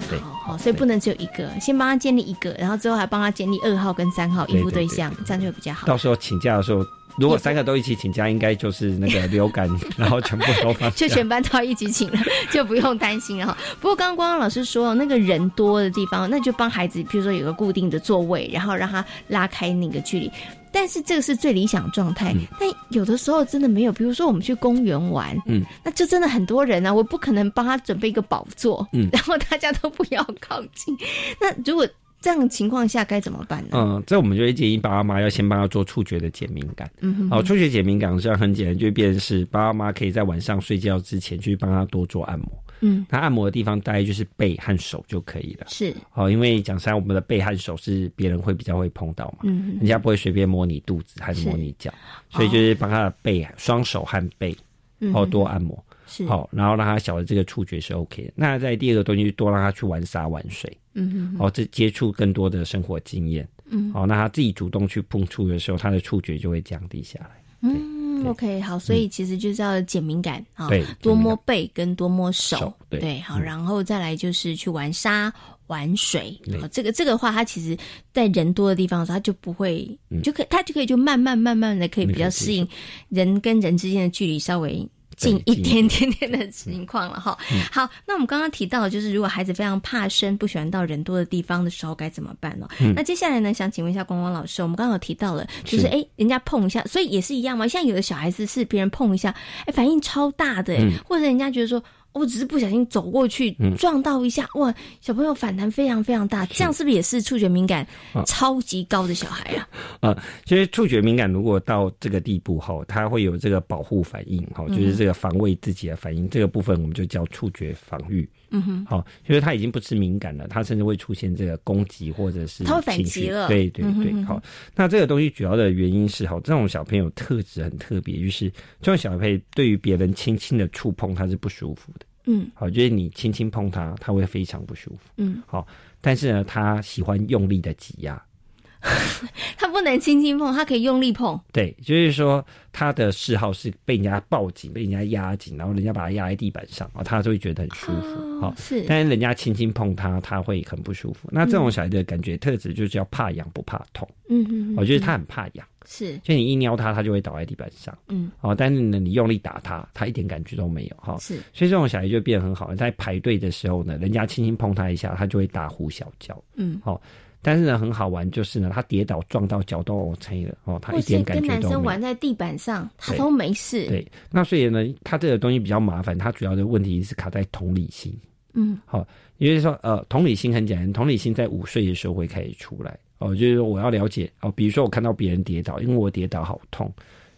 对，好，所以不能只有一个，先帮他建立一个，然后之后还帮他建立二号跟三号依附对象，这样就会比较好。到时候请假的时候。如果三个都一起请假，应该就是那个流感，然后全部都放就全班都要一起请了，就不用担心了哈。不过刚刚光光老师说，那个人多的地方，那就帮孩子，比如说有个固定的座位，然后让他拉开那个距离。但是这个是最理想状态，但有的时候真的没有。比如说我们去公园玩，嗯，那就真的很多人啊，我不可能帮他准备一个宝座，嗯，然后大家都不要靠近。那如果这样情况下该怎么办呢？嗯，这我们就会建议爸爸妈妈要先帮他做触觉的减敏感。嗯哼，好，触觉减敏感实际上很简单，就变成是爸爸妈妈可以在晚上睡觉之前去帮他多做按摩。嗯，他按摩的地方大概就是背和手就可以了。是，好，因为讲实在，我们的背和手是别人会比较会碰到嘛，嗯，人家不会随便摸你肚子还是摸你脚，所以就是帮他的背、双手和背，哦，多按摩。是，好，然后让他晓得这个触觉是 OK 的。那在第二个东西，多让他去玩沙玩水，嗯嗯，好，这接触更多的生活经验，嗯，好，那他自己主动去碰触的时候，他的触觉就会降低下来。嗯。OK，好，所以其实就是要减敏感啊，多摸背跟多摸手，对，好，然后再来就是去玩沙、玩水，好，这个这个话，它其实在人多的地方的时候，它就不会，就可它就可以就慢慢慢慢的可以比较适应人跟人之间的距离稍微。近一点点点的情况了哈。好，那我们刚刚提到，就是如果孩子非常怕生，不喜欢到人多的地方的时候，该怎么办呢？那接下来呢，想请问一下光光老师，我们刚刚有提到了，就是哎，人家碰一下，所以也是一样吗？像有的小孩子是别人碰一下，哎，反应超大的，或者人家觉得说。我只是不小心走过去撞到一下，哇！小朋友反弹非常非常大，这样是不是也是触觉敏感超级高的小孩啊？啊，其实触觉敏感如果到这个地步哈，他会有这个保护反应哈，就是这个防卫自己的反应，这个部分我们就叫触觉防御。嗯哼，好，就是他已经不是敏感了，他甚至会出现这个攻击或者是他会反击了。对对对，好，那这个东西主要的原因是哦，这种小朋友特质很特别，就是这种小朋友对于别人轻轻的触碰他是不舒服的。嗯，好，就是你轻轻碰他，他会非常不舒服。嗯，好，但是呢，他喜欢用力的挤压。他不能轻轻碰，他可以用力碰。对，就是说他的嗜好是被人家抱紧、被人家压紧，然后人家把他压在地板上，啊，他就会觉得很舒服。好，是。但是人家轻轻碰他，他会很不舒服。那这种小孩的感觉特质就是叫怕痒不怕痛。嗯嗯，我觉得他很怕痒。是，就你一撩他，他就会倒在地板上。嗯，哦，但是呢，你用力打他，他一点感觉都没有。哈，是。所以这种小孩就变得很好，在排队的时候呢，人家轻轻碰他一下，他就会大呼小叫。嗯，好。但是呢，很好玩，就是呢，他跌倒撞到脚都 OK 了哦，他一点感觉都没有。跟男生玩在地板上，他都没事。对，那所以呢，他这个东西比较麻烦，他主要的问题是卡在同理心。嗯，好，也就是说，呃，同理心很简单，同理心在五岁的时候会开始出来哦，就是说我要了解哦，比如说我看到别人跌倒，因为我跌倒好痛，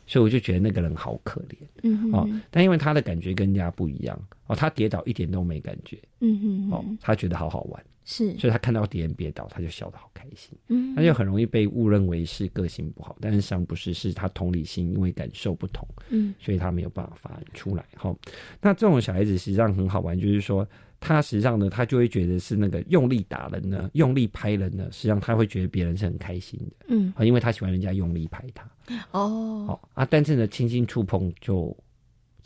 所以我就觉得那个人好可怜。嗯哦，但因为他的感觉跟人家不一样哦，他跌倒一点都没感觉。嗯哼，哦，他觉得好好玩。是，所以他看到敌人跌倒，他就笑得好开心。嗯，他就很容易被误认为是个性不好，但是实际上不是，是他同理心因为感受不同，嗯，所以他没有办法发出来。哈，那这种小孩子实际上很好玩，就是说他实际上呢，他就会觉得是那个用力打人呢，用力拍人呢，实际上他会觉得别人是很开心的。嗯，啊，因为他喜欢人家用力拍他。哦，好啊，但是呢，轻轻触碰就。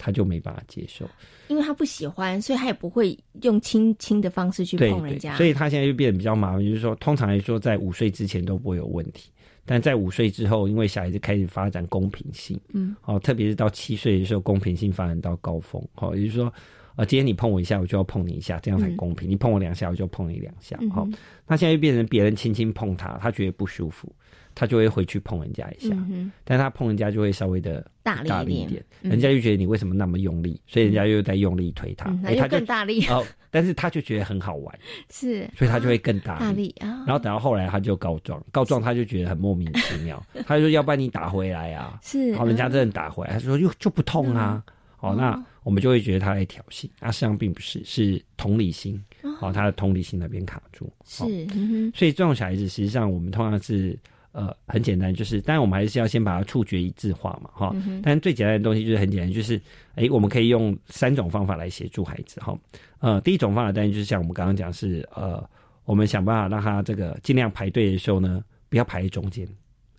他就没办法接受，因为他不喜欢，所以他也不会用轻轻的方式去碰人家。所以他现在就变得比较麻烦，就是说，通常来说，在五岁之前都不会有问题，但在五岁之后，因为小孩子开始发展公平性，嗯，哦，特别是到七岁的时候，公平性发展到高峰，好，也就是说，啊，今天你碰我一下，我就要碰你一下，这样才公平。你碰我两下，我就碰你两下，好，那现在就变成别人轻轻碰他，他觉得不舒服。他就会回去碰人家一下，但他碰人家就会稍微的大力一点，人家就觉得你为什么那么用力，所以人家又在用力推他，他就更大力。哦。但是他就觉得很好玩，是，所以他就会更大力。啊。然后等到后来他就告状，告状他就觉得很莫名其妙，他就说要不然你打回来啊，是，好，人家真的打回来，他说又就不痛啊，哦，那我们就会觉得他在挑衅，啊，实际上并不是，是同理心，哦，他的同理心那边卡住，是，所以这种小孩子实际上我们通常是。呃，很简单，就是当然我们还是要先把它触觉一致化嘛，哈。但最简单的东西就是很简单，就是哎，我们可以用三种方法来协助孩子，哈。呃，第一种方法当然就是像我们刚刚讲是，呃，我们想办法让他这个尽量排队的时候呢，不要排在中间，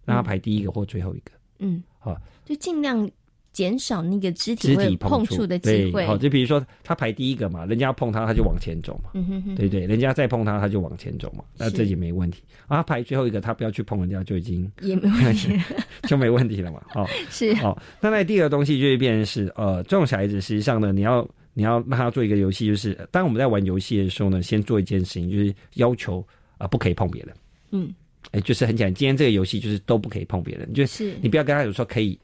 让他排第一个或最后一个。嗯，好，就尽量减少那个肢体会碰触的机会。好，就比如说他排第一个嘛，人家碰他，他就往前走嘛，嗯哼哼，对对，人家再碰他，他就往前走嘛，那这也没问题。啊，排最后一个，他不要去碰人家，就已经也没问题，就没问题了嘛。哦，是哦。那那第二个东西就会变成是，呃，这种小孩子实际上呢，你要你要让他做一个游戏，就是当我们在玩游戏的时候呢，先做一件事情，就是要求啊，不可以碰别人。嗯。哎，就是很简单，今天这个游戏就是都不可以碰别人，就是你不要跟他有说可以，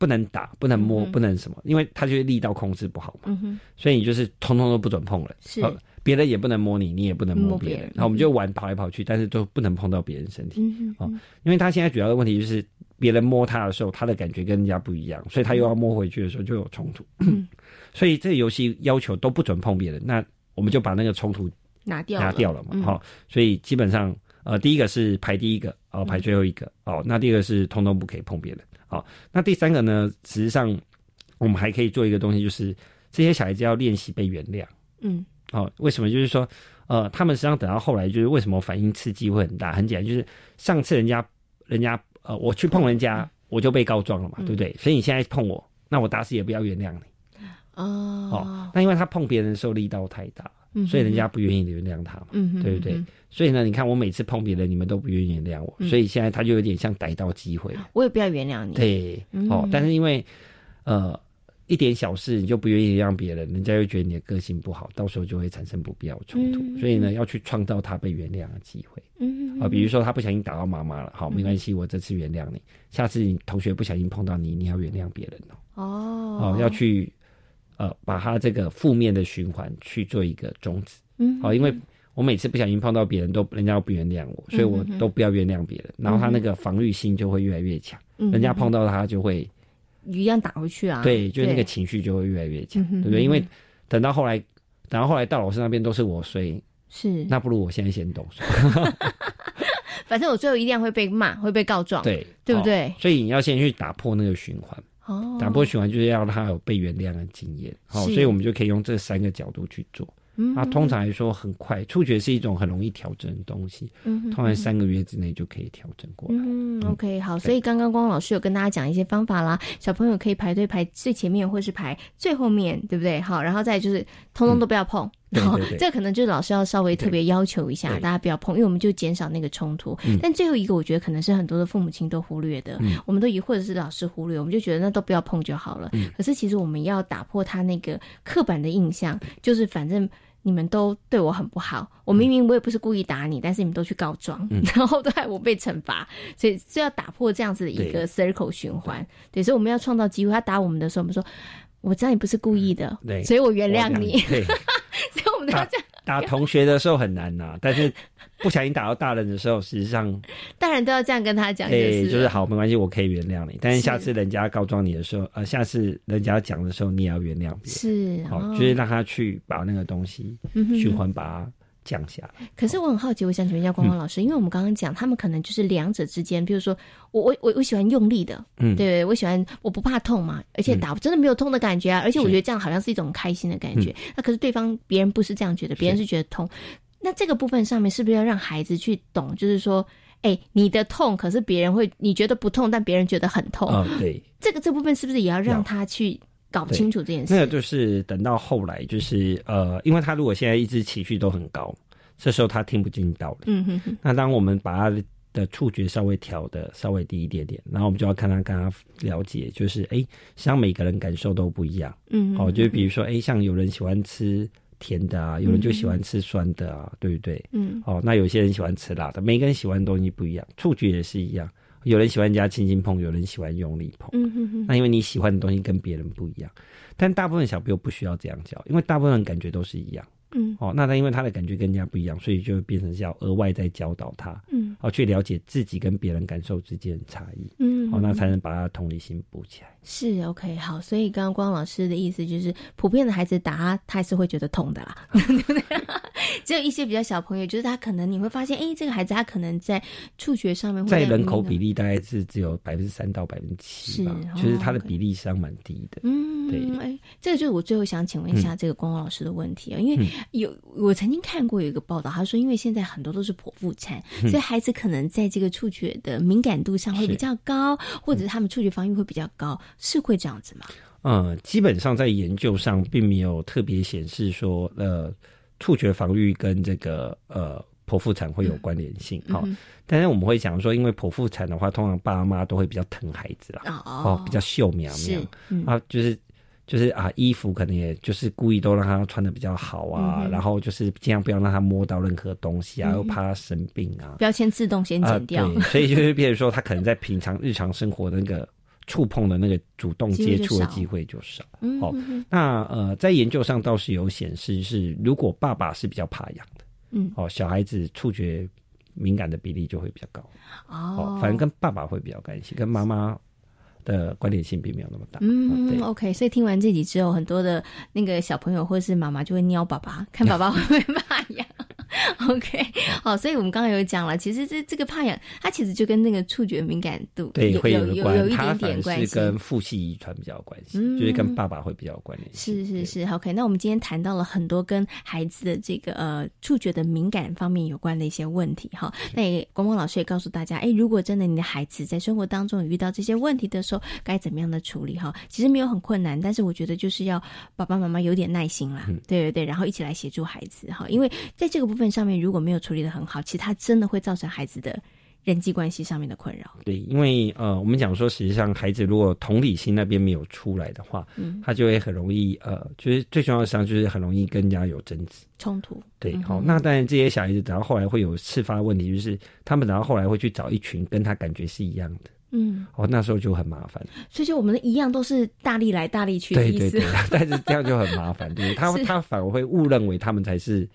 不能打，不能摸，不能什么，因为他就是力道控制不好嘛，所以你就是通通都不准碰了，是，别人也不能摸你，你也不能摸别人，然后我们就玩跑来跑去，但是都不能碰到别人身体，哦，因为他现在主要的问题就是别人摸他的时候，他的感觉跟人家不一样，所以他又要摸回去的时候就有冲突，所以这个游戏要求都不准碰别人，那我们就把那个冲突拿掉拿掉了嘛，好，所以基本上。呃，第一个是排第一个，哦，排最后一个，哦，那第二个是通通不可以碰别人，好，那第三个呢？实际上，我们还可以做一个东西，就是这些小孩子要练习被原谅，嗯，哦，为什么？就是说，呃，他们实际上等到后来，就是为什么反应刺激会很大？很简单，就是上次人家，人家，呃，我去碰人家，我就被告状了嘛，对不对？所以你现在碰我，那我打死也不要原谅你，哦，哦，那因为他碰别人的时候力道太大。所以人家不愿意原谅他嘛，对不对？所以呢，你看我每次碰别人，你们都不愿意原谅我，所以现在他就有点像逮到机会我也不要原谅你。对，哦，但是因为呃一点小事你就不愿意让别人，人家又觉得你的个性不好，到时候就会产生不必要冲突。所以呢，要去创造他被原谅的机会。嗯，啊，比如说他不小心打到妈妈了，好，没关系，我这次原谅你。下次你同学不小心碰到你，你要原谅别人哦。哦，要去。呃，把他这个负面的循环去做一个终止，嗯，好，因为我每次不小心碰到别人都人家不原谅我，所以我都不要原谅别人，然后他那个防御心就会越来越强，人家碰到他就会一样打回去啊，对，就那个情绪就会越来越强，对不对？因为等到后来，等到后来到老师那边都是我衰，是，那不如我现在先动手，反正我最后一定会被骂，会被告状，对，对不对？所以你要先去打破那个循环。哦，打破循环就是要让他有被原谅的经验，好，所以我们就可以用这三个角度去做。啊，通常来说很快，触觉是一种很容易调整的东西，嗯通常三个月之内就可以调整过来。嗯，OK，好，所以刚刚光老师有跟大家讲一些方法啦，小朋友可以排队排最前面或是排最后面，对不对？好，然后再就是通通都不要碰。好，这可能就是老师要稍微特别要求一下，大家不要碰，因为我们就减少那个冲突。但最后一个，我觉得可能是很多的父母亲都忽略的，我们都以或者是老师忽略，我们就觉得那都不要碰就好了。可是其实我们要打破他那个刻板的印象，就是反正你们都对我很不好，我明明我也不是故意打你，但是你们都去告状，然后都害我被惩罚，所以是要打破这样子的一个 circle 循环。对，所以我们要创造机会。他打我们的时候，我们说。我知道你不是故意的，对，所以我原谅你。对，所以我们都要这样。打同学的时候很难呐，但是不小心打到大人的时候，实际上大人都要这样跟他讲，对，就是好，没关系，我可以原谅你。但是下次人家告状你的时候，呃，下次人家讲的时候，你也要原谅别人，是，好，就是让他去把那个东西循环把它。降下来。可是我很好奇，我想请问一下光光老师，因为我们刚刚讲，他们可能就是两者之间，比如说我我我我喜欢用力的，嗯，对，我喜欢我不怕痛嘛，而且打真的没有痛的感觉啊，而且我觉得这样好像是一种开心的感觉。那可是对方别人不是这样觉得，别人是觉得痛。那这个部分上面是不是要让孩子去懂？就是说，哎，你的痛，可是别人会你觉得不痛，但别人觉得很痛。啊，对，这个这部分是不是也要让他去？搞不清楚这件事，那个就是等到后来，就是呃，因为他如果现在一直情绪都很高，这时候他听不进道理。嗯哼哼。那当我们把他的触觉稍微调的稍微低一点点，然后我们就要看他跟他了解，就是哎，像每个人感受都不一样。嗯。哦，就比如说哎，像有人喜欢吃甜的啊，有人就喜欢吃酸的啊，对不对？嗯。哦，那有些人喜欢吃辣的，每个人喜欢的东西不一样，触觉也是一样。有人喜欢人家轻轻碰，有人喜欢用力碰。嗯哼哼。那因为你喜欢的东西跟别人不一样，但大部分小朋友不需要这样教，因为大部分人感觉都是一样。嗯。哦，那他因为他的感觉跟人家不一样，所以就变成是要额外再教导他。嗯。哦，去了解自己跟别人感受之间的差异。嗯。哦，那才能把他同理心补起来。是 OK 好，所以刚刚光老师的意思就是，普遍的孩子打他，他还是会觉得痛的啦，对不对？只有一些比较小朋友，就是他可能你会发现，哎，这个孩子他可能在触觉上面，在人口比例大概是只有百分之三到百分之七吧，就是他的比例上蛮低的。嗯，对，哎，这个就是我最后想请问一下这个光光老师的问题啊，因为有有我曾经看过有一个报道，他说，因为现在很多都是剖腹产，所以孩子可能在这个触觉的敏感度上会比较高，或者是他们触觉防御会比较高，是会这样子吗？嗯，基本上在研究上并没有特别显示说，呃，触觉防御跟这个呃剖腹产会有关联性。好，但是我们会讲说，因为剖腹产的话，通常爸妈都会比较疼孩子啦，哦，比较秀苗苗啊，就是就是啊，衣服可能也就是故意都让他穿的比较好啊，然后就是尽量不要让他摸到任何东西啊，又怕他生病啊，标签自动先剪掉。所以就是，比如说他可能在平常日常生活的那个。触碰的那个主动接触的机会就少。嗯哦，那呃，在研究上倒是有显示，是如果爸爸是比较怕痒的，嗯，哦，小孩子触觉敏感的比例就会比较高。哦，反正跟爸爸会比较关系，跟妈妈的关联性并没有那么大。嗯，OK。所以听完这集之后，很多的那个小朋友或者是妈妈就会撩爸爸，看爸爸会不会怕痒。OK，好，所以我们刚刚有讲了，其实这这个怕痒，它其实就跟那个触觉敏感度对会有有有一点点关系，是跟父系遗传比较有关系，嗯就是跟爸爸会比较有关联。是是是，OK。那我们今天谈到了很多跟孩子的这个呃触觉的敏感方面有关的一些问题哈。那也光光老师也告诉大家，哎，如果真的你的孩子在生活当中遇到这些问题的时候，该怎么样的处理哈？其实没有很困难，但是我觉得就是要爸爸妈妈有点耐心啦，对对对，然后一起来协助孩子哈，因为在这个部分上面如果没有处理的很好，其实他真的会造成孩子的人际关系上面的困扰。对，因为呃，我们讲说，实际上孩子如果同理心那边没有出来的话，嗯，他就会很容易呃，就是最重要的实际上就是很容易跟人家有争执、冲突。对，好，那当然这些小孩子等到后来会有次发问题，就是他们等到后来会去找一群跟他感觉是一样的，嗯，哦，那时候就很麻烦。所以就我们一样都是大力来大力去的意思，但是这样就很麻烦，对他 他反而会误认为他们才是。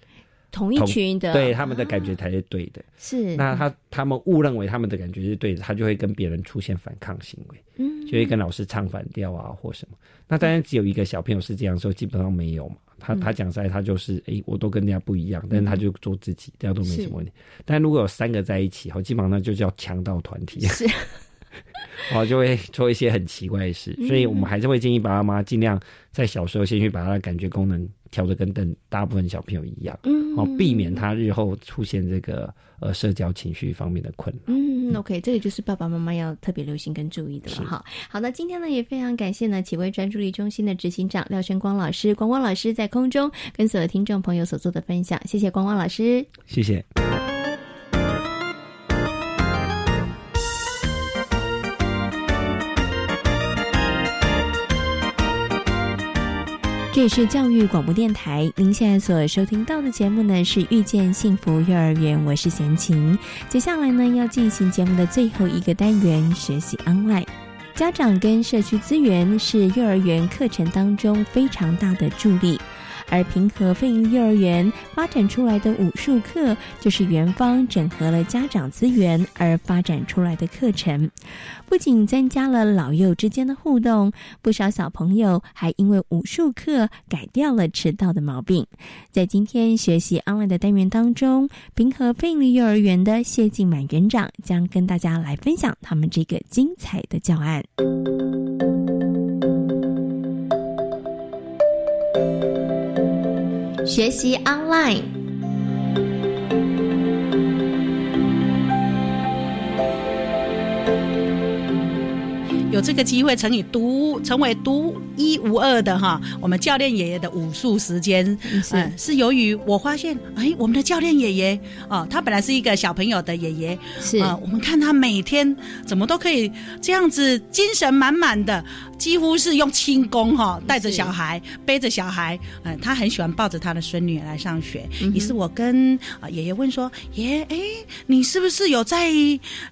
同一群的，对他们的感觉才是对的。是，那他他们误认为他们的感觉是对的，他就会跟别人出现反抗行为，嗯，就会跟老师唱反调啊，或什么。那当然只有一个小朋友是这样说，基本上没有嘛。他他讲出来，他就是哎，我都跟人家不一样，但是他就做自己，这样都没什么问题。但如果有三个在一起，好，基本上就叫强盗团体。是。哦，就会做一些很奇怪的事，所以我们还是会建议爸爸妈妈尽量在小时候先去把他的感觉功能调的跟等大部分小朋友一样，嗯，哦，避免他日后出现这个呃社交情绪方面的困扰。嗯，OK，这个就是爸爸妈妈要特别留心跟注意的了哈。好的，今天呢也非常感谢呢启微专注力中心的执行长廖轩光老师，光光老师在空中跟所有听众朋友所做的分享，谢谢光光老师，谢谢。这里是教育广播电台，您现在所收听到的节目呢是遇见幸福幼儿园，我是贤琴。接下来呢要进行节目的最后一个单元，学习安外。家长跟社区资源是幼儿园课程当中非常大的助力。而平和飞鹰幼儿园发展出来的武术课，就是园方整合了家长资源而发展出来的课程，不仅增加了老幼之间的互动，不少小朋友还因为武术课改掉了迟到的毛病。在今天学习 online 的单元当中，平和飞鹰幼儿园的谢静满园长将跟大家来分享他们这个精彩的教案。学习 online，有这个机会成以独成为独一无二的哈，我们教练爷爷的武术时间，嗯，是由于我发现，哎，我们的教练爷爷哦，他本来是一个小朋友的爷爷，是啊，我们看他每天怎么都可以这样子精神满满的。几乎是用轻功哈，带着小孩，背着小孩，嗯，他很喜欢抱着他的孙女来上学。于是我跟啊爷爷问说：“爷，哎，你是不是有在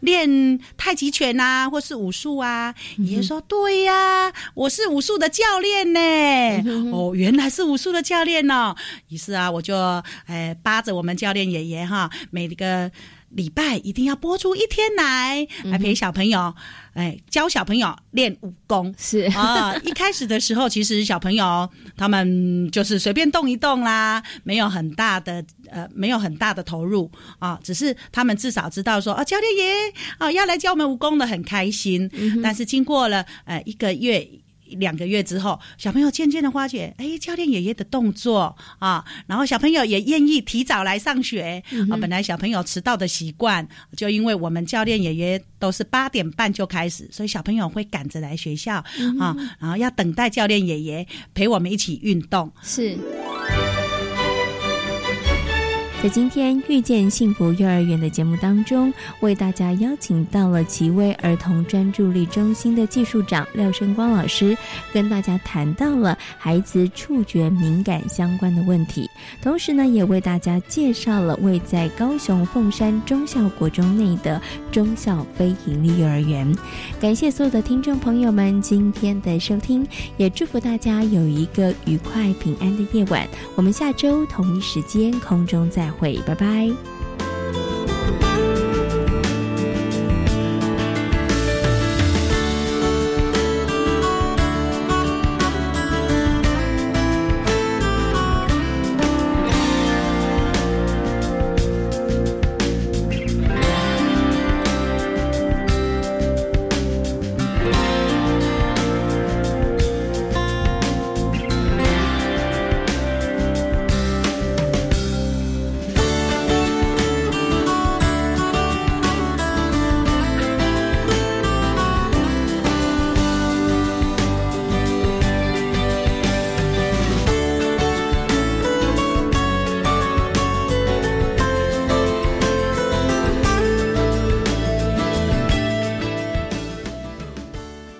练太极拳啊，或是武术啊？”爷爷说：“对呀，我是武术的教练呢。”哦，原来是武术的教练呢。于是啊，我就哎扒着我们教练爷爷哈，每个。礼拜一定要播出一天来，来陪小朋友，哎，教小朋友练武功是啊。一开始的时候，其实小朋友他们就是随便动一动啦，没有很大的呃，没有很大的投入啊，只是他们至少知道说，啊，教练爷啊要来教我们武功的，很开心。但是经过了呃一个月。两个月之后，小朋友渐渐的发觉，哎，教练爷爷的动作啊，然后小朋友也愿意提早来上学啊。本来小朋友迟到的习惯，就因为我们教练爷爷都是八点半就开始，所以小朋友会赶着来学校啊，然后要等待教练爷爷陪我们一起运动。是。在今天遇见幸福幼儿园的节目当中，为大家邀请到了奇威儿童专注力中心的技术长廖生光老师，跟大家谈到了孩子触觉敏感相关的问题，同时呢，也为大家介绍了位在高雄凤山中校国中内的中校非营利幼儿园。感谢所有的听众朋友们今天的收听，也祝福大家有一个愉快平安的夜晚。我们下周同一时间空中再。会，拜拜。